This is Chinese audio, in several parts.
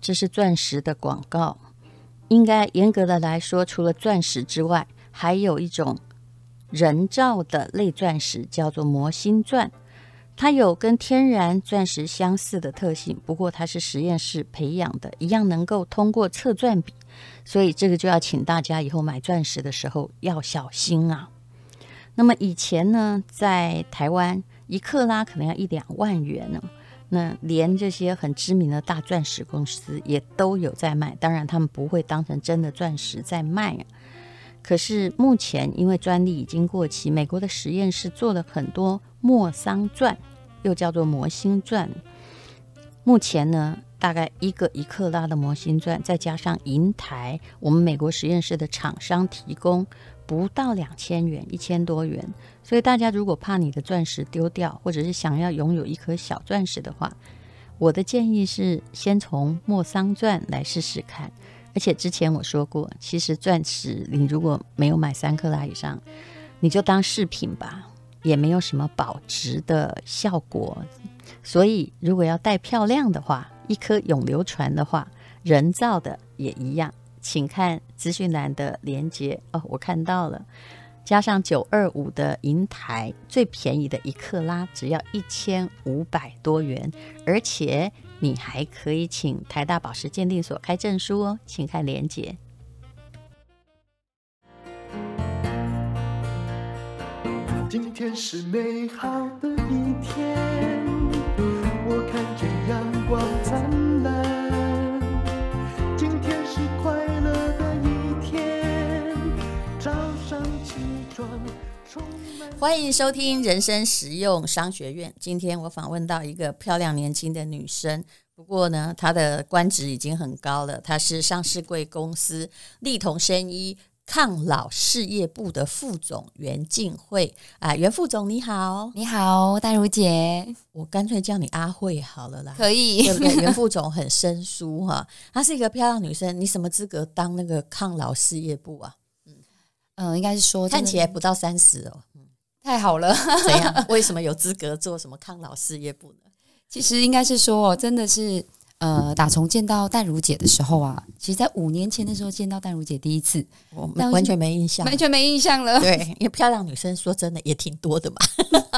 这是钻石的广告。应该严格的来说，除了钻石之外，还有一种人造的类钻石，叫做魔星钻。它有跟天然钻石相似的特性，不过它是实验室培养的，一样能够通过测钻笔。所以这个就要请大家以后买钻石的时候要小心啊。那么以前呢，在台湾一克拉可能要一两万元呢。那连这些很知名的大钻石公司也都有在卖，当然他们不会当成真的钻石在卖啊。可是目前因为专利已经过期，美国的实验室做了很多莫桑钻，又叫做魔星钻。目前呢，大概一个一克拉的魔星钻，再加上银台，我们美国实验室的厂商提供。不到两千元，一千多元。所以大家如果怕你的钻石丢掉，或者是想要拥有一颗小钻石的话，我的建议是先从莫桑钻来试试看。而且之前我说过，其实钻石你如果没有买三克拉以上，你就当饰品吧，也没有什么保值的效果。所以如果要戴漂亮的话，一颗永流传的话，人造的也一样。请看资讯栏的连接哦，我看到了，加上九二五的银台，最便宜的一克拉只要一千五百多元，而且你还可以请台大宝石鉴定所开证书哦，请看连接。今天是美好的一天，欢迎收听人生实用商学院。今天我访问到一个漂亮年轻的女生，不过呢，她的官职已经很高了。她是上市贵公司丽同生医抗老事业部的副总袁静慧啊，袁副总你好，你好，戴如姐，我干脆叫你阿慧好了啦，可以，对不对？袁副总很生疏哈，她是一个漂亮女生，你什么资格当那个抗老事业部啊？嗯嗯、呃，应该是说看起来不到三十哦。太好了，怎样？为什么有资格做什么抗老事业部呢？其实应该是说，真的是呃，打从见到淡如姐的时候啊，其实，在五年前的时候见到淡如姐第一次，我完全没印象，完全没印象了。对，因为漂亮女生说真的也挺多的嘛。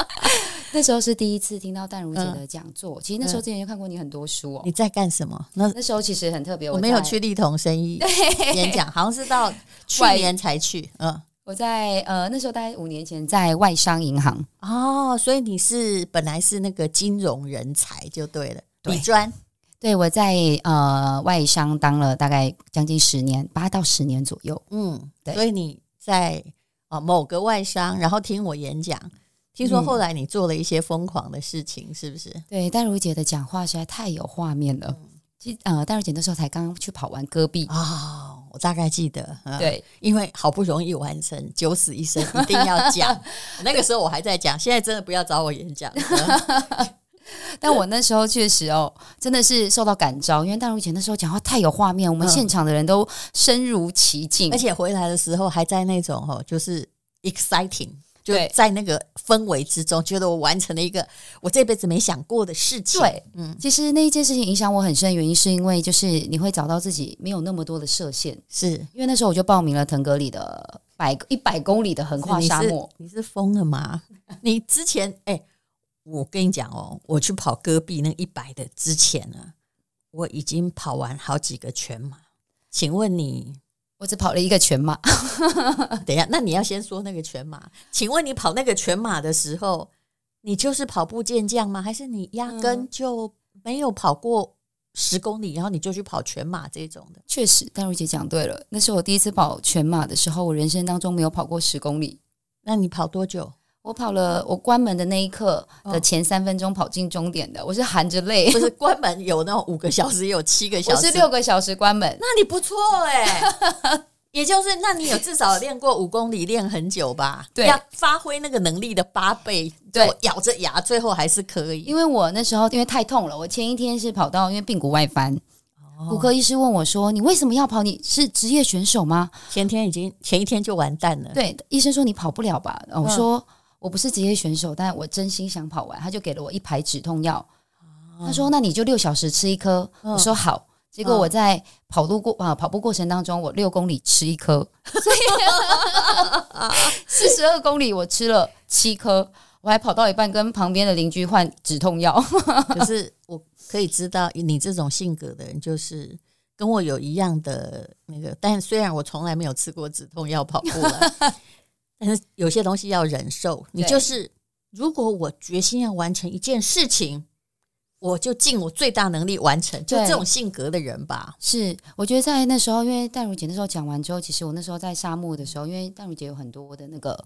那时候是第一次听到淡如姐的讲座，嗯、其实那时候之前就看过你很多书哦。你在干什么？那那时候其实很特别，我没有去丽同生意演讲，好像是到 去年才去。嗯。我在呃那时候大概五年前在外商银行哦，所以你是本来是那个金融人才就对了，理专。对，我在呃外商当了大概将近十年，八到十年左右。嗯，对。所以你在啊、呃、某个外商，然后听我演讲，听说后来你做了一些疯狂的事情，嗯、是不是？对，戴如姐的讲话实在太有画面了。嗯、其实呃，戴如姐那时候才刚刚去跑完戈壁啊。哦我大概记得，嗯、对，因为好不容易完成，九死一生一定要讲。那个时候我还在讲，现在真的不要找我演讲。但我那时候确实哦，真的是受到感召，因为大如姐那时候讲话太有画面，我们现场的人都身如其境，嗯、而且回来的时候还在那种哦，就是 exciting。就在那个氛围之中，觉得我完成了一个我这辈子没想过的事情。对，嗯，其实那一件事情影响我很深的原因，是因为就是你会找到自己没有那么多的设限，是因为那时候我就报名了腾格里的百一百公里的横跨沙漠。你是疯了吗？你之前哎、欸，我跟你讲哦，我去跑戈壁那一百的之前呢，我已经跑完好几个全马。请问你？我只跑了一个全马，等一下，那你要先说那个全马。请问你跑那个全马的时候，你就是跑步健将吗？还是你压根就没有跑过十公里，然后你就去跑全马这种的？确实，淡如姐讲对了，那是我第一次跑全马的时候，我人生当中没有跑过十公里。那你跑多久？我跑了，我关门的那一刻的前三分钟跑进终点的，我是含着泪。不是关门有那种五个小时，也有七个小时，我是六个小时关门。那你不错哎、欸，也就是那你有至少练过五公里，练很久吧？对，要发挥那个能力的八倍，对，咬着牙最后还是可以。因为我那时候因为太痛了，我前一天是跑到因为髌骨外翻，骨科医师问我说：“你为什么要跑？你是职业选手吗？”前天已经前一天就完蛋了。对，医生说你跑不了吧？我说。嗯我不是职业选手，但我真心想跑完，他就给了我一排止痛药。他说：“那你就六小时吃一颗。”我说：“好。”结果我在跑路过啊跑步过程当中，我六公里吃一颗，四十二公里我吃了七颗，我还跑到一半跟旁边的邻居换止痛药。可 是我可以知道，你这种性格的人，就是跟我有一样的那个，但虽然我从来没有吃过止痛药跑步了，但是有些东西要忍受。你就是，如果我决心要完成一件事情。我就尽我最大能力完成，就这种性格的人吧。是，我觉得在那时候，因为戴如姐那时候讲完之后，其实我那时候在沙漠的时候，因为戴如姐有很多的那个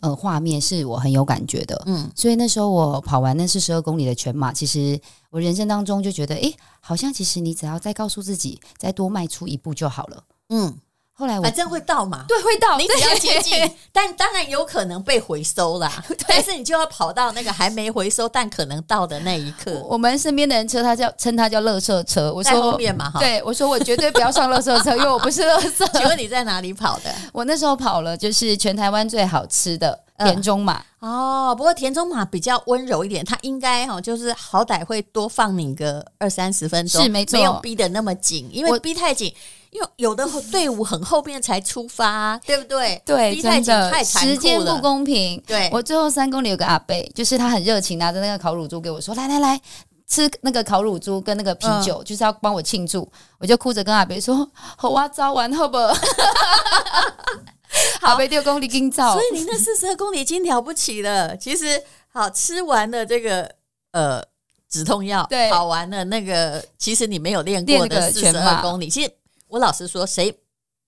呃画面是我很有感觉的，嗯，所以那时候我跑完那四十二公里的全马，其实我人生当中就觉得，诶，好像其实你只要再告诉自己，再多迈出一步就好了，嗯。后来我反正会到嘛，对，会到。你只要接近，但当然有可能被回收啦。但是你就要跑到那个还没回收但可能到的那一刻。我们身边的人车，他叫称他叫“垃圾车”。我说后面嘛，哈。对，我说我绝对不要上垃圾车，因为我不是垃圾。请问你在哪里跑的？我那时候跑了，就是全台湾最好吃的田中马。哦，不过田中马比较温柔一点，他应该哈，就是好歹会多放你个二三十分钟，是没错，没有逼得那么紧，因为逼太紧。因为有的 队伍很后面才出发，啊，对不对？对，真的太时间不公平。对，我最后三公里有个阿伯，就是他很热情，拿着那个烤乳猪给我说：“来来来，吃那个烤乳猪跟那个啤酒，嗯、就是要帮我庆祝。”我就哭着跟阿伯说：“好哇，早完好不？” 阿伯六公里更早，所以你那四十二公里已经了不起了。其实好吃完了这个呃止痛药，对，跑完了那个，其实你没有练过的四十二公里，其实。我老实说，谁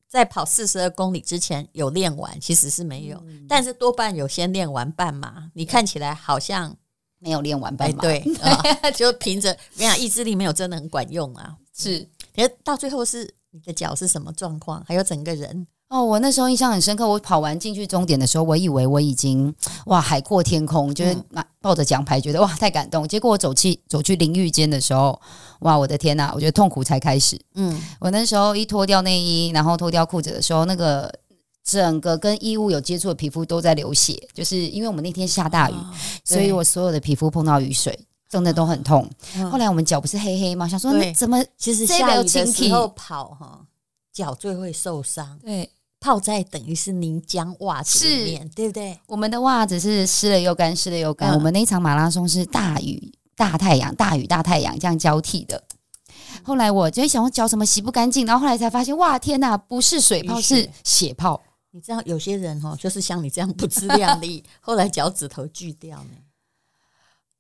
在跑四十二公里之前有练完，其实是没有，嗯、但是多半有先练完半马。你看起来好像没有练完半马，对，哦 就凭着没有意志力，没有真的很管用啊。是，可是到最后是你的脚是什么状况？还有整个人。哦，我那时候印象很深刻。我跑完进去终点的时候，我以为我已经哇海阔天空，就是抱着奖牌，觉得哇太感动。结果我走去走去淋浴间的时候，哇我的天呐，我觉得痛苦才开始。嗯，我那时候一脱掉内衣，然后脱掉裤子的时候，那个整个跟衣物有接触的皮肤都在流血，就是因为我们那天下大雨，哦、所以我所有的皮肤碰到雨水，真的都很痛。哦、后来我们脚不是黑黑吗？想说那怎么其实下雨的时候跑哈，脚最会受伤。对。泡在等于是凝浆袜子里面，是对不对？我们的袜子是湿了又干，湿了又干。嗯、我们那一场马拉松是大雨大太阳，大雨大太阳这样交替的。后来我就想，我脚怎么洗不干净？然后后来才发现，哇，天哪，不是水泡，是血泡。你知道有些人哦，就是像你这样不自量力，后来脚趾头锯掉呢？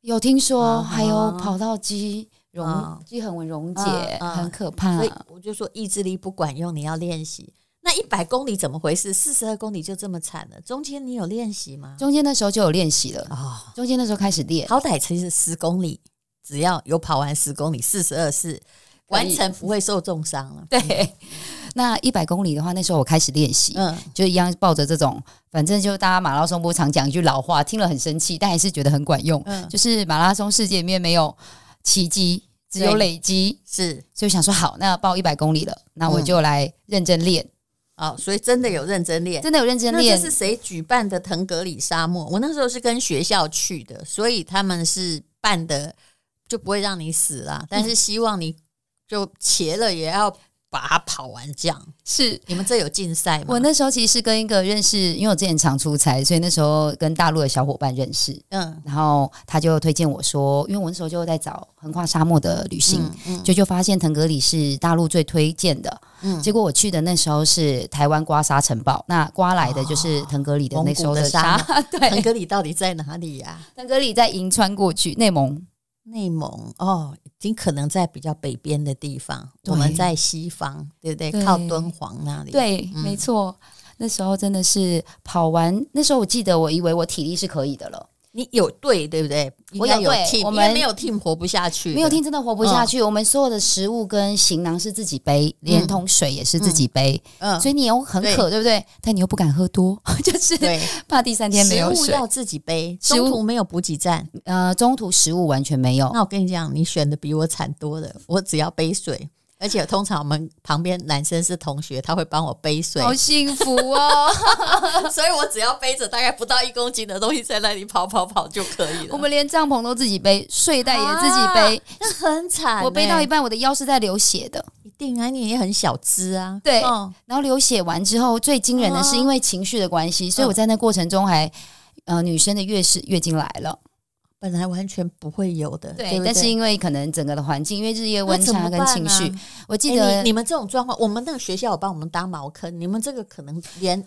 有听说，啊、还有跑道肌溶肌横纹溶解，啊、很可怕。所以我就说，意志力不管用，你要练习。那一百公里怎么回事？四十二公里就这么惨了？中间你有练习吗？中间那时候就有练习了哦。中间那时候开始练，好歹其实十公里，只要有跑完十公里，四十二是完成不会受重伤了。对，嗯、那一百公里的话，那时候我开始练习，嗯，就一样抱着这种，反正就大家马拉松不常讲一句老话，听了很生气，但还是觉得很管用。嗯，就是马拉松世界里面没有奇迹，只有累积。是，所以想说好，那要报一百公里了，那我就来认真练。嗯哦，所以真的有认真练，真的有认真练。那这是谁举办的腾格里沙漠？我那时候是跟学校去的，所以他们是办的，就不会让你死啦。但是希望你就切了也要把它跑完，这样是。你们这有竞赛吗？我那时候其实是跟一个认识，因为我之前常出差，所以那时候跟大陆的小伙伴认识。嗯，然后他就推荐我说，因为我那时候就在找横跨沙漠的旅行，嗯，就就发现腾格里是大陆最推荐的。嗯，结果我去的那时候是台湾刮沙尘暴，那刮来的就是腾格里的那时候的沙。哦、对，腾格里到底在哪里呀、啊？腾格里在银川过去，内蒙。内蒙哦，尽可能在比较北边的地方。我们在西方，对不对？对靠敦煌那里。对，嗯、没错。那时候真的是跑完，那时候我记得，我以为我体力是可以的了。你有队对不对？我有 team，我们没有 team 活不下去，没有 team 真的活不下去。我们所有的食物跟行囊是自己背，连同水也是自己背。嗯，所以你又很渴，对不对？但你又不敢喝多，就是怕第三天没有水。食物要自己背，中途没有补给站。呃，中途食物完全没有。那我跟你讲，你选的比我惨多了。我只要背水。而且通常我们旁边男生是同学，他会帮我背水，好幸福哦！所以我只要背着大概不到一公斤的东西在那里跑跑跑就可以了。我们连帐篷都自己背，睡袋也自己背，那、啊、很惨、欸。我背到一半，我的腰是在流血的。一定啊，你也很小资啊。对，嗯、然后流血完之后，最惊人的是因为情绪的关系，嗯、所以我在那过程中还，呃，女生的月事月经来了。本来完全不会有的，对，对对，但是因为可能整个的环境，因为日夜温差跟情绪，啊、我记得、欸、你，你们这种状况，我们那个学校有帮我们搭茅坑，你们这个可能连。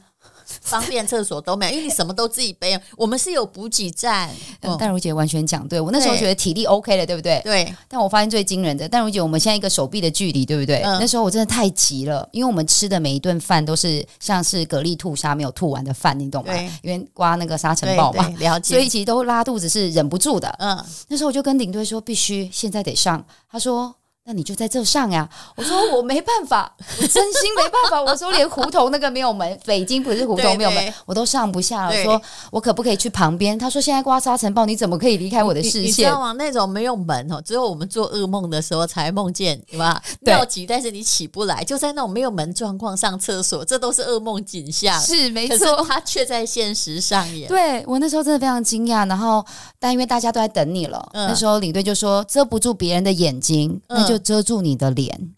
方便厕所都没有，因为你什么都自己背。我们是有补给站。嗯、淡如姐完全讲对，我那时候觉得体力 OK 了，对不对？对。但我发现最惊人的，但如姐，我们现在一个手臂的距离，对不对？嗯、那时候我真的太急了，因为我们吃的每一顿饭都是像是蛤蜊吐沙没有吐完的饭，你懂吗？因为刮那个沙尘暴嘛，了解。所以其实都拉肚子是忍不住的。嗯。那时候我就跟领队说，必须现在得上。他说。那你就在这上呀！我说我没办法，我真心没办法。我说连胡同那个没有门，北京不是胡同没有门，对对我都上不下了。我说我可不可以去旁边？他说现在刮沙尘暴，你怎么可以离开我的视线？你，你知道吗？那种没有门哦，只有我们做噩梦的时候才梦见，对吧？尿急，但是你起不来，就在那种没有门状况上厕所，这都是噩梦景象。是没错，他却在现实上演。对我那时候真的非常惊讶。然后，但因为大家都在等你了，嗯、那时候领队就说遮不住别人的眼睛，那就遮住你的脸。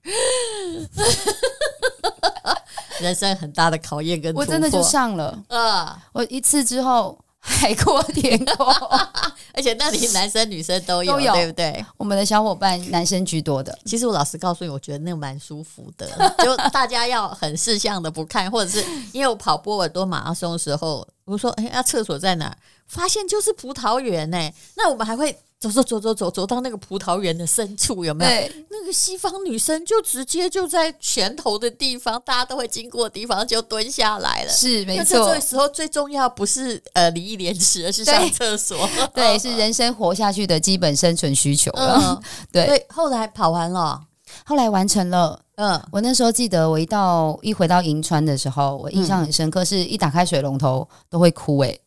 人生很大的考验跟我真的就上了，呃，我一次之后海阔天空，而且那里男生女生都有，都有对不对？我们的小伙伴男生居多的。其实我老实告诉你，我觉得那个蛮舒服的，就大家要很识相的不看，或者是因为我跑波尔多马拉松的时候，我说哎，那、欸、厕所在哪？发现就是葡萄园呢、欸。那我们还会。走走走走走走到那个葡萄园的深处，有没有？对那个西方女生就直接就在拳头的地方，大家都会经过的地方就蹲下来了。是没错。这时候最重要不是呃礼义廉耻，而是上厕所。对，对，是人生活下去的基本生存需求。嗯，对。对，后来跑完了，后来完成了。嗯，我那时候记得，我一到一回到银川的时候，我印象很深刻，是一打开水龙头都会哭诶、欸。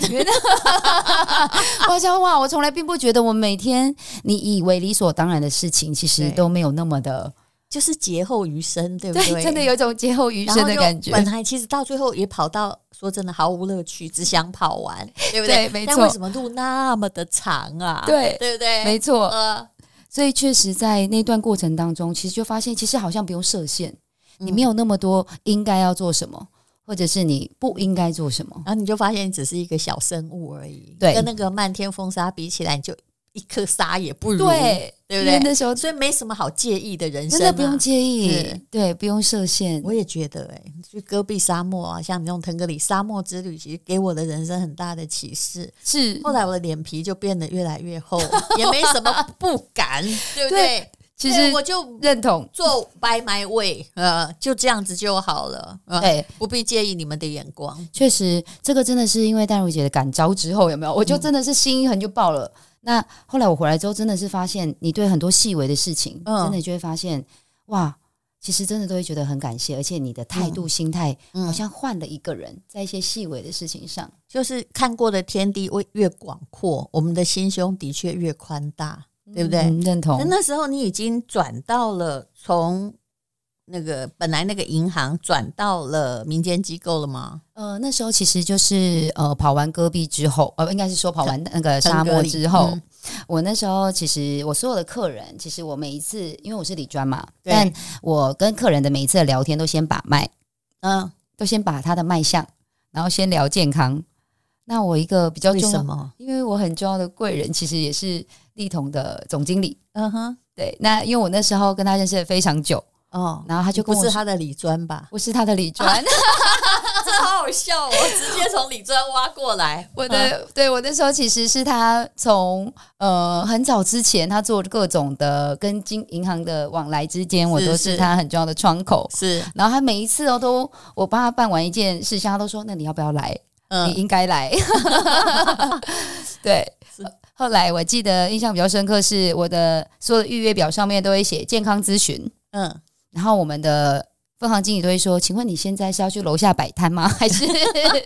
我想哇，我从来并不觉得我每天你以为理所当然的事情，其实都没有那么的，就是劫后余生，对不对？对，真的有一种劫后余生的感觉。本来其实到最后也跑到，说真的毫无乐趣，只想跑完，对不对？对，没错。但为什么路那么的长啊？对，对不对？没错。呃，所以确实在那段过程当中，其实就发现，其实好像不用设限，你没有那么多应该要做什么。或者是你不应该做什么，然后你就发现你只是一个小生物而已，对，跟那个漫天风沙比起来，你就一颗沙也不如，对，对不对？那时候所以没什么好介意的人生，真的不用介意，对，不用设限。我也觉得、欸，哎，去戈壁沙漠啊，像你那种腾格里沙漠之旅，其实给我的人生很大的启示。是，后来我的脸皮就变得越来越厚，也没什么不敢，对不对？对其实我就认同做 by my way，呃，就这样子就好了，呃、对，不必介意你们的眼光。确实，这个真的是因为淡如姐的感召之后，有没有？我就真的是心一横就爆了。嗯、那后来我回来之后，真的是发现你对很多细微的事情，嗯、真的就会发现，哇，其实真的都会觉得很感谢，而且你的态度、嗯、心态，好像换了一个人，在一些细微的事情上，就是看过的天地越越广阔，我们的心胸的确越宽大。对不对？嗯、认同。那时候你已经转到了从那个本来那个银行转到了民间机构了吗？呃，那时候其实就是呃跑完戈壁之后，呃，应该是说跑完那个沙漠之后，嗯、我那时候其实我所有的客人，其实我每一次因为我是理专嘛，但我跟客人的每一次的聊天都先把脉，嗯，都先把他的脉象，然后先聊健康。那我一个比较重要，因为我很重要的贵人，其实也是立统的总经理。嗯哼，对。那因为我那时候跟他认识的非常久哦，然后他就跟我不是他的理专吧？不是他的理专，啊、这好好笑哦！直接从李专挖过来。我的、啊、对我那时候其实是他从呃很早之前，他做各种的跟金银行的往来之间，我都是他很重要的窗口。是，然后他每一次哦都我帮他办完一件事情，他都说：“那你要不要来？”嗯你应该来，对。后来我记得印象比较深刻，是我的所有的预约表上面都会写健康咨询，嗯，然后我们的分行经理都会说：“请问你现在是要去楼下摆摊吗？还是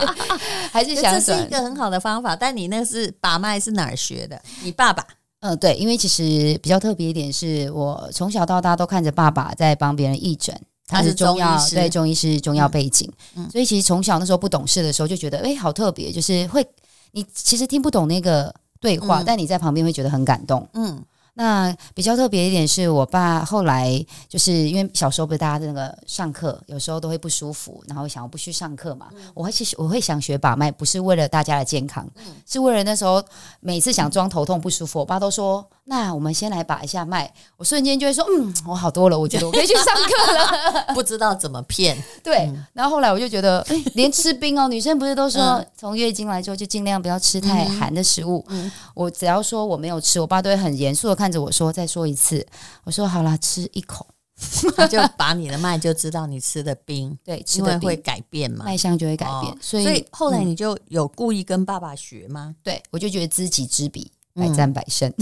还是想？”这是一个很好的方法，但你那是把脉是哪儿学的？你爸爸？嗯，对，因为其实比较特别一点是我从小到大都看着爸爸在帮别人义诊。他是中药，对，中医是中药背景，嗯、所以其实从小那时候不懂事的时候就觉得，哎、欸，好特别，就是会你其实听不懂那个对话，嗯、但你在旁边会觉得很感动，嗯。那比较特别一点是我爸后来就是因为小时候不是大家的那个上课有时候都会不舒服，然后想要不去上课嘛，嗯、我会去我会想学把脉，不是为了大家的健康，嗯、是为了那时候每次想装头痛不舒服，我爸都说那我们先来把一下脉，我瞬间就会说嗯。我好多了，我觉得我可以去上课了，不知道怎么骗，对，然后后来我就觉得 哎连吃冰哦，女生不是都说从月经来之后就尽量不要吃太寒的食物，我只要说我没有吃，我爸都会很严肃的看。着我说：“再说一次。”我说：“好啦，吃一口，他就把你的脉就知道你吃的冰，对，吃的会改变嘛，脉象就会改变。哦、所以，所以后来你就有故意跟爸爸学吗？嗯、对，我就觉得知己知彼，百战百胜。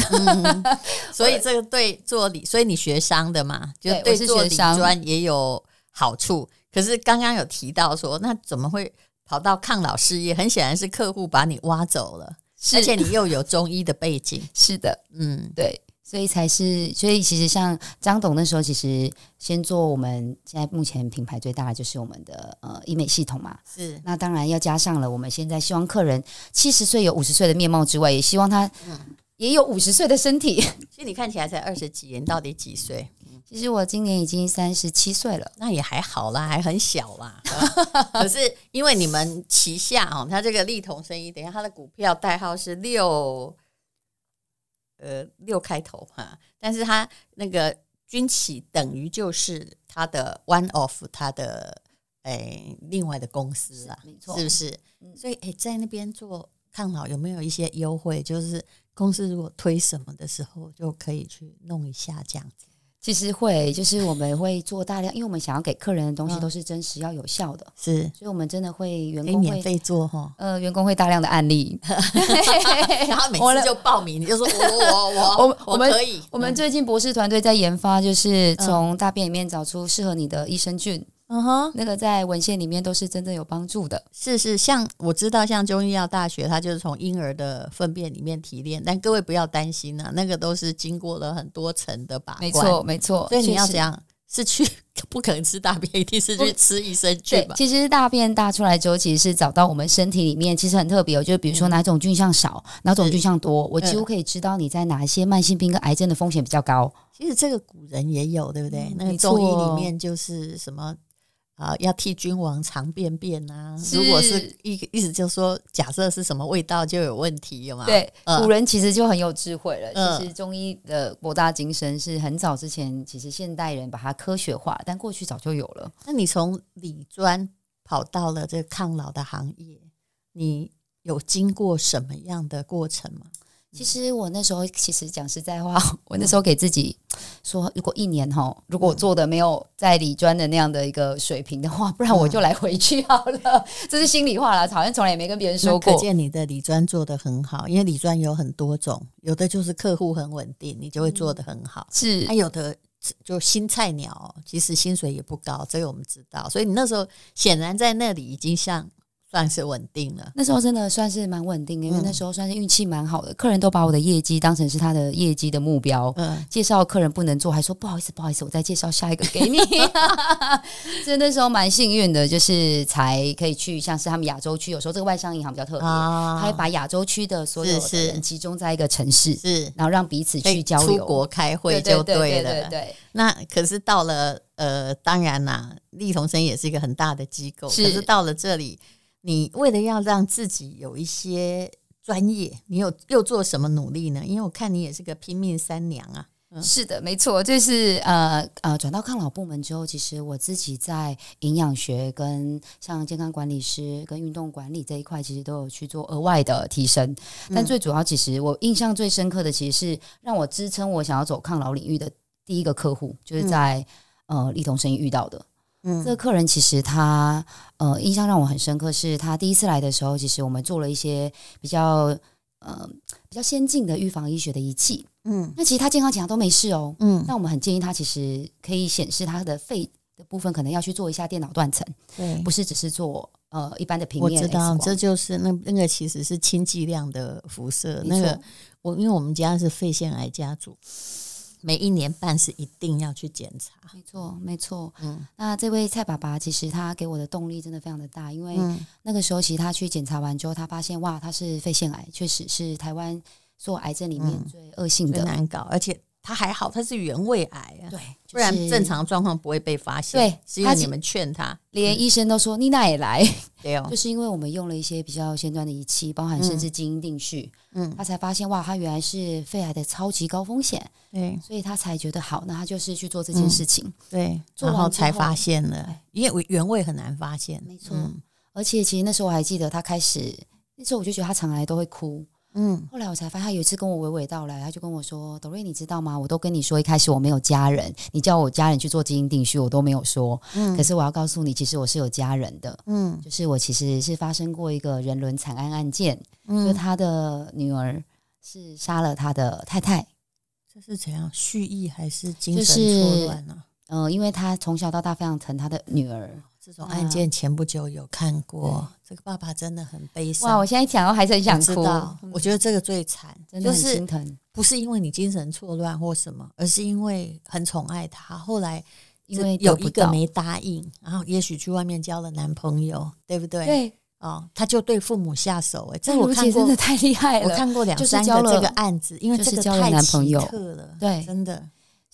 所以这个对做理，所以你学商的嘛，就对做理专也有好处。可是刚刚有提到说，那怎么会跑到抗老事业？很显然是客户把你挖走了，而且你又有中医的背景。是的，嗯，对。所以才是，所以其实像张董那时候，其实先做我们现在目前品牌最大的就是我们的呃医美系统嘛。是，那当然要加上了我们现在希望客人七十岁有五十岁的面貌之外，也希望他也有五十岁的身体。其实你看起来才二十几，你到底几岁？其实我今年已经三十七岁了，那也还好啦，还很小啦。可是因为你们旗下哦，他这个丽彤生意，等一下他的股票代号是六。呃，六开头哈，但是他那个军企等于就是他的 one of 他的诶、哎、另外的公司啊，没错，是不是？嗯、所以诶，在那边做抗老有没有一些优惠？就是公司如果推什么的时候，就可以去弄一下这样子。其实会，就是我们会做大量，因为我们想要给客人的东西都是真实、要有效的，是，所以我们真的会员工会免费做哈，呃，员工会大量的案例 然后每次就报名，你就说我我我我 我们可以，我们最近博士团队在研发，就是从大便里面找出适合你的益生菌。嗯哼，那个在文献里面都是真正有帮助的。是是，像我知道，像中医药大学，它就是从婴儿的粪便里面提炼。但各位不要担心啊，那个都是经过了很多层的把关。没错，没错。所以你要怎样？是去 不可能吃大便，一定是去吃益生菌吧？其实大便大出来之后，其实是找到我们身体里面其实很特别。哦就比如说哪种菌相少，嗯、哪种菌相多，我几乎可以知道你在哪一些慢性病跟癌症的风险比较高。其实这个古人也有，对不对？嗯、那个中医里面就是什么？啊，要替君王尝便便啊！如果是一意思就是说，假设是什么味道就有问题，有吗？对，古人其实就很有智慧了。嗯、其实中医的博大精深是很早之前，其实现代人把它科学化，但过去早就有了。那你从理专跑到了这个抗老的行业，你有经过什么样的过程吗？其实我那时候，其实讲实在话，我那时候给自己说，如果一年哈，如果我做的没有在理专的那样的一个水平的话，不然我就来回去好了。这是心里话啦，好像从来也没跟别人说过。可见你的理专做的很好，因为理专有很多种，有的就是客户很稳定，你就会做的很好。是，还有的就新菜鸟，其实薪水也不高，这个我们知道。所以你那时候显然在那里已经像。算是稳定了，那时候真的算是蛮稳定的，因为那时候算是运气蛮好的，嗯、客人都把我的业绩当成是他的业绩的目标。嗯，介绍客人不能做，还说不好意思，不好意思，我再介绍下一个给你。所以那时候蛮幸运的，就是才可以去，像是他们亚洲区，有时候这个外商银行比较特别，哦、他会把亚洲区的所有的人集中在一个城市，是，然后让彼此去交流，出国开会就对了。对，对，对，对，对，对，那可是到了呃，当然啦，丽同生也是一个很大的机构，是可是到了这里。你为了要让自己有一些专业，你有又做什么努力呢？因为我看你也是个拼命三娘啊。嗯、是的，没错，就是呃呃，转到抗老部门之后，其实我自己在营养学跟像健康管理师跟运动管理这一块，其实都有去做额外的提升。但最主要，其实我印象最深刻的，其实是让我支撑我想要走抗老领域的第一个客户，就是在、嗯、呃丽彤生意遇到的。嗯，这个客人其实他呃印象让我很深刻，是他第一次来的时候，其实我们做了一些比较呃比较先进的预防医学的仪器。嗯，那其实他健康检查都没事哦。嗯，那我们很建议他其实可以显示他的肺的部分，可能要去做一下电脑断层。对，不是只是做呃一般的平面。我知道，这就是那那个其实是轻剂量的辐射。那个我因为我们家是肺腺癌家族。每一年半是一定要去检查，没错，没错。嗯，那这位蔡爸爸其实他给我的动力真的非常的大，因为那个时候其实他去检查完之后，他发现哇，他是肺腺癌，确实是台湾所有癌症里面最恶性的，嗯、难搞，而且他还好，他是原位癌啊，对，不然正常状况不会被发现。对，是因为你们劝他，连医生都说妮娜也来，对哦，就是因为我们用了一些比较先端的仪器，包含甚至基因定序，嗯，他才发现哇，他原来是肺癌的超级高风险，对，所以他才觉得好，那他就是去做这件事情，对，然后才发现了，因为原位很难发现，没错，而且其实那时候我还记得他开始。那时候我就觉得他常来都会哭，嗯，后来我才发现他有一次跟我娓娓道来，他就跟我说：“Doreen，你知道吗？我都跟你说，一开始我没有家人，你叫我家人去做基因定序，我都没有说。嗯，可是我要告诉你，其实我是有家人的，嗯，就是我其实是发生过一个人伦惨案案件，嗯，就他的女儿是杀了他的太太，这是怎样蓄意还是精神错乱呢？嗯、呃，因为他从小到大非常疼他的女儿。”这种案件前不久有看过，这个爸爸真的很悲伤。哇，我现在讲，我还是很想哭。我觉得这个最惨，真的很心疼。不是因为你精神错乱或什么，而是因为很宠爱他。后来因为有一个没答应，然后也许去外面交了男朋友，对不对？对。哦，他就对父母下手。哎，这我看过，真的太厉害了。我看过两三个这个案子，因为这个太奇特了。对，真的。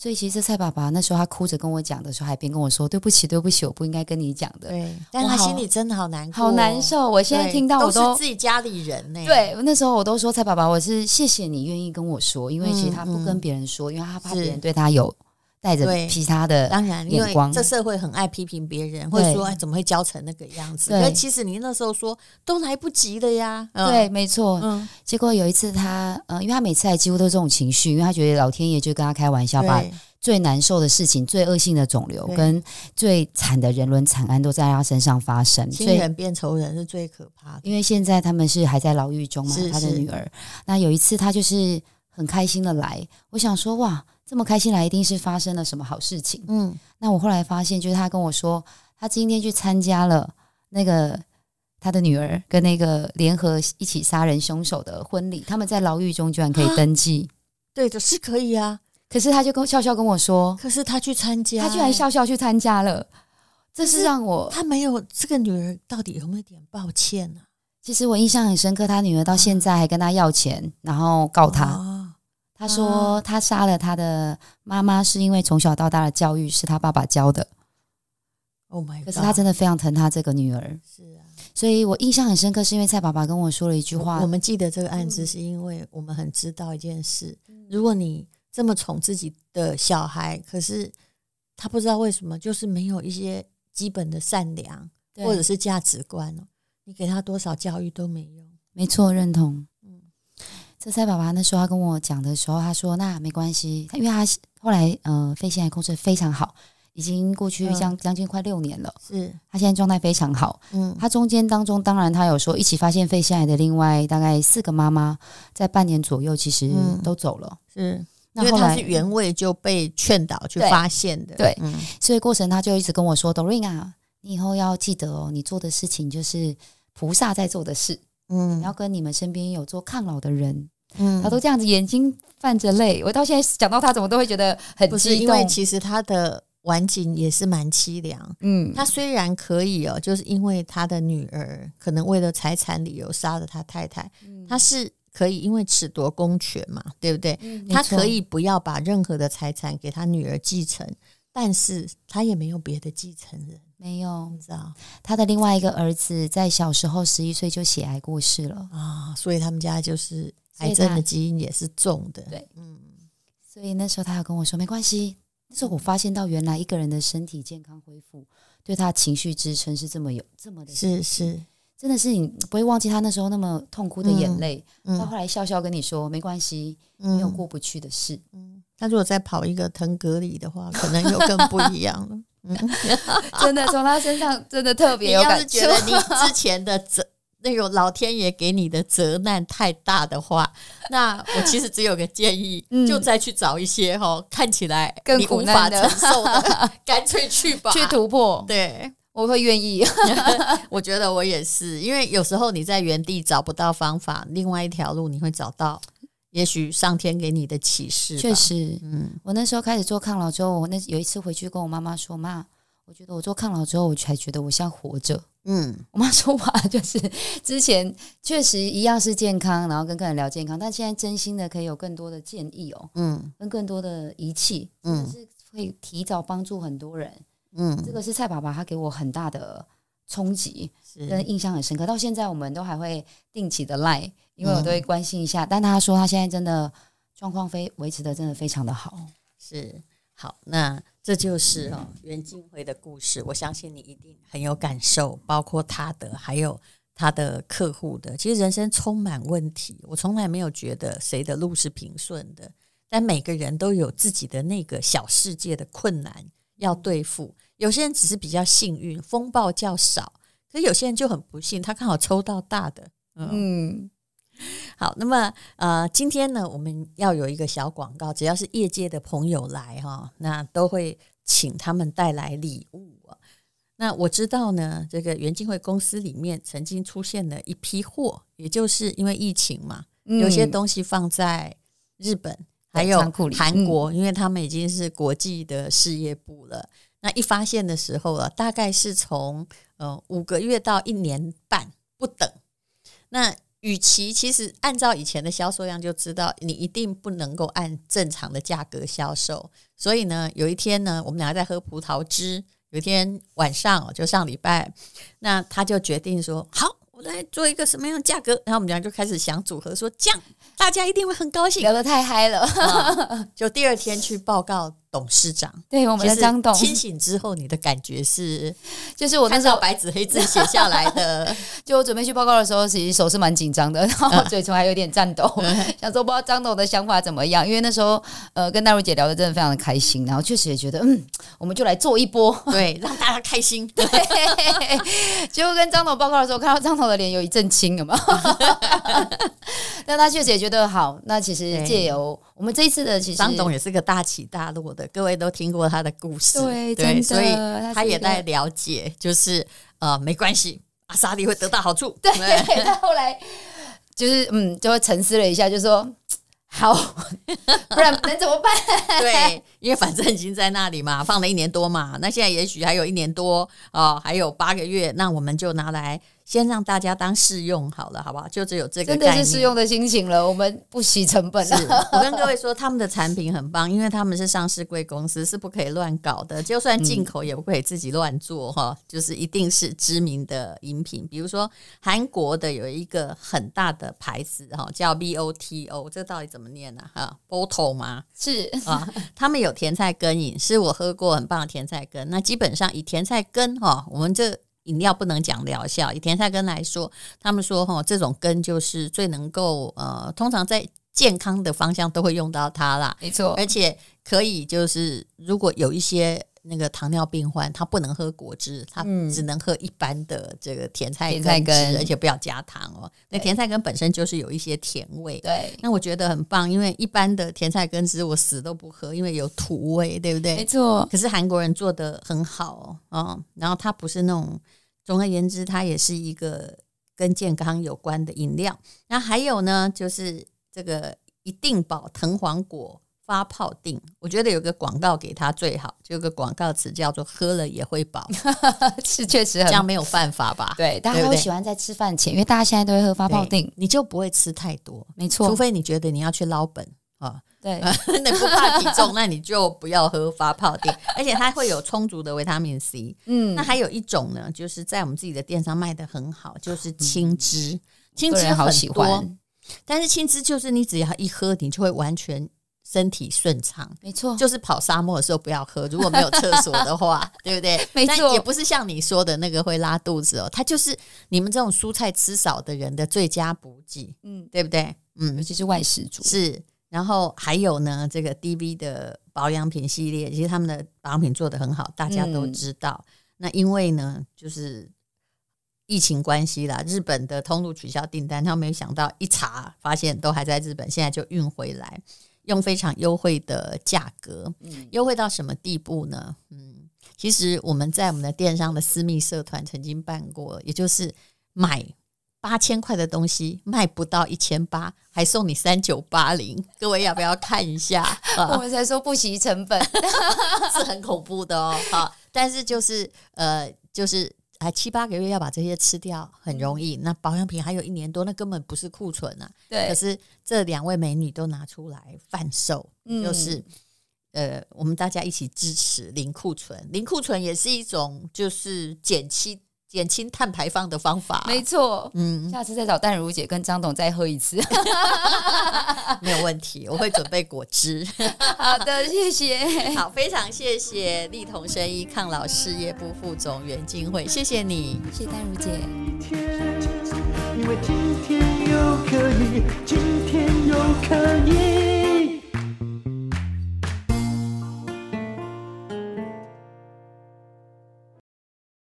所以其实蔡爸爸那时候他哭着跟我讲的时候，还边跟我说：“对不起，对不起，我不应该跟你讲的。”对，但他心里真的好难过，好难受。我现在听到我都，自己家里人呢。对，那时候我都说蔡爸爸，我是谢谢你愿意跟我说，因为其实他不跟别人说，因为他怕别人对他有带着其他的当然因为。这社会很爱批评别人，或者说哎怎么会教成那个样子？对，其实你那时候说都来不及了呀。对，没错。嗯，结果有一次他，嗯，因为他每次来几乎都是这种情绪，因为他觉得老天爷就跟他开玩笑吧。最难受的事情、最恶性的肿瘤跟最惨的人伦惨案都在他身上发生，亲人变仇人是最可怕的。因为现在他们是还在牢狱中嘛，是是他的女儿。那有一次他就是很开心的来，我想说哇，这么开心来，一定是发生了什么好事情。嗯，那我后来发现，就是他跟我说，他今天去参加了那个他的女儿跟那个联合一起杀人凶手的婚礼，他们在牢狱中居然可以登记。对的，是可以啊。可是他就跟笑笑跟我说，可是他去参加，他居然笑笑去参加了，这是让我他没有这个女儿到底有没有点抱歉呢？其实我印象很深刻，他女儿到现在还跟他要钱，然后告他。他说他杀了他的妈妈是因为从小到大的教育是他爸爸教的。Oh my God！可是他真的非常疼他这个女儿。是啊，所以我印象很深刻，是因为蔡爸爸跟我说了一句话。我们记得这个案子，是因为我们很知道一件事：如果你这么宠自己的小孩，可是他不知道为什么，就是没有一些基本的善良或者是价值观哦。你给他多少教育都没用。没错，认同。嗯，这蔡爸爸那时候他跟我讲的时候，他说：“那没关系，因为他后来呃肺腺癌控制非常好，已经过去将将近快六年了。是，他现在状态非常好。嗯，他中间当中当然他有说一起发现肺腺癌的另外大概四个妈妈，在半年左右其实都走了。是。”因为他是原位就被劝导去发现的，对，所以过程他就一直跟我说：“Doreen 啊，你以后要记得哦，你做的事情就是菩萨在做的事，嗯，你要跟你们身边有做抗老的人，嗯，他都这样子，眼睛泛着泪。我到现在讲到他，怎么都会觉得很激动，不是因为其实他的晚景也是蛮凄凉，嗯，他虽然可以哦，就是因为他的女儿可能为了财产理由杀了他太太，嗯、他是。可以，因为褫夺公权嘛，对不对？嗯、他可以不要把任何的财产给他女儿继承，但是他也没有别的继承人，没有，你知道？他的另外一个儿子在小时候十一岁就血癌过世了啊，所以他们家就是癌症的基因也是重的。对，嗯，所以那时候他要跟我说没关系。那时候我发现到原来一个人的身体健康恢复，对他情绪支撑是这么有这么的是是。真的是你不会忘记他那时候那么痛哭的眼泪，他、嗯、后来笑笑跟你说没关系，没有过不去的事。嗯，他如果再跑一个腾格里的话，可能又更不一样了。嗯，真的从他身上真的特别有感觉。你要是觉得你之前的责那种老天爷给你的责难太大的话，那我其实只有个建议，嗯、就再去找一些哈看起来更无法承受的，干脆去吧，去突破。对。我会愿意，我觉得我也是，因为有时候你在原地找不到方法，另外一条路你会找到，也许上天给你的启示。确实，嗯，我那时候开始做抗老之后，我那有一次回去跟我妈妈说：“妈，我觉得我做抗老之后，我才觉得我像活着。嗯，我妈说话就是之前确实一样是健康，然后跟客人聊健康，但现在真心的可以有更多的建议哦，嗯，跟更多的仪器，嗯，是会提早帮助很多人，嗯，这个是蔡爸爸他给我很大的冲击，跟印象很深刻。到现在我们都还会定期的赖，因为我都会关心一下。嗯、但他说他现在真的状况非维持的真的非常的好，是。好，那这就是哦袁静辉的故事。我相信你一定很有感受，包括他的，还有他的客户的。其实人生充满问题，我从来没有觉得谁的路是平顺的。但每个人都有自己的那个小世界的困难要对付。有些人只是比较幸运，风暴较少；可是有些人就很不幸，他刚好抽到大的。嗯。嗯 好，那么呃，今天呢，我们要有一个小广告，只要是业界的朋友来哈，那都会请他们带来礼物。那我知道呢，这个袁静慧公司里面曾经出现了一批货，也就是因为疫情嘛，嗯、有些东西放在日本，还有韩国，因为他们已经是国际的事业部了。那一发现的时候啊，大概是从呃五个月到一年半不等。那与其其实按照以前的销售量就知道，你一定不能够按正常的价格销售。所以呢，有一天呢，我们两个在喝葡萄汁，有一天晚上就上礼拜，那他就决定说好。我来做一个什么样的价格？然后我们俩就开始想组合，说这样大家一定会很高兴，聊得太嗨了。啊、就第二天去报告董事长，对我们的张董清醒之后，你的感觉是？就是我那时候白纸黑字写下来的。就我准备去报告的时候，其实手是蛮紧张的，然后嘴唇还有点颤抖，嗯、想说不知道张董的想法怎么样。因为那时候呃跟大如姐聊的真的非常的开心，然后确实也觉得嗯，我们就来做一波，对，让大家开心。对，结果跟张董报告的时候，看到张董。的脸有一阵青，有吗？但他确实也觉得好。那其实借由我们这一次的，其实张董也是个大起大落的，各位都听过他的故事，对，对，所以他也在了解，就是呃，没关系，阿莎莉会得到好处。对，他后来就是嗯，就会沉思了一下，就说。好，不然能怎么办？对，因为反正已经在那里嘛，放了一年多嘛，那现在也许还有一年多啊、哦，还有八个月，那我们就拿来。先让大家当试用好了，好不好？就只有这个真的是试用的心情了。我们不惜成本。了我跟各位说，他们的产品很棒，因为他们是上市贵公司，是不可以乱搞的。就算进口，也不可以自己乱做哈、嗯。就是一定是知名的饮品，比如说韩国的有一个很大的牌子哈，叫 VOTO，这到底怎么念呢？哈，Bottle 吗？是啊，他们有甜菜根饮，是我喝过很棒的甜菜根。那基本上以甜菜根哈，我们这。饮料不能讲疗效，以甜菜根来说，他们说哈，这种根就是最能够呃，通常在健康的方向都会用到它啦，没错，而且可以就是如果有一些那个糖尿病患，他不能喝果汁，他只能喝一般的这个甜菜根，甜菜根，而且不要加糖哦。那甜菜根本身就是有一些甜味，对，那我觉得很棒，因为一般的甜菜根汁我死都不喝，因为有土味，对不对？没错。可是韩国人做的很好哦，哦，然后它不是那种。总而言之，它也是一个跟健康有关的饮料。那还有呢，就是这个一定宝藤黄果发泡定，我觉得有个广告给它最好，就有个广告词叫做“喝了也会饱 ”，是确实很这样没有犯法吧？对，大家都喜欢在吃饭前，因为大家现在都会喝发泡定，你就不会吃太多，没错，除非你觉得你要去捞本啊。对，那不怕体重，那你就不要喝发泡錠，而且它会有充足的维他命 C。嗯，那还有一种呢，就是在我们自己的店上卖的很好，就是青汁。青汁好喜欢，但是青汁就是你只要一喝，你就会完全身体顺畅。没错，就是跑沙漠的时候不要喝，如果没有厕所的话，对不对？没错，也不是像你说的那个会拉肚子哦，它就是你们这种蔬菜吃少的人的最佳补给。嗯，对不对？嗯，尤其是外食族是。然后还有呢，这个 DV 的保养品系列，其实他们的保养品做得很好，大家都知道。嗯、那因为呢，就是疫情关系啦，日本的通路取消订单，他们没想到一查发现都还在日本，现在就运回来，用非常优惠的价格，嗯，优惠到什么地步呢？嗯，其实我们在我们的电商的私密社团曾经办过，也就是买。八千块的东西卖不到一千八，还送你三九八零，各位要不要看一下？我们才说不惜成本，是很恐怖的哦。好，但是就是呃，就是还七八个月要把这些吃掉很容易。那保养品还有一年多，那根本不是库存啊。对。可是这两位美女都拿出来贩售，嗯、就是呃，我们大家一起支持零库存。零库存也是一种就是减轻。减轻碳排放的方法，没错。嗯，下次再找淡如姐跟张董再喝一次，没有问题。我会准备果汁。好的，谢谢。好，非常谢谢丽彤生医抗老事业部副总袁静慧，谢谢你，谢谢淡如姐。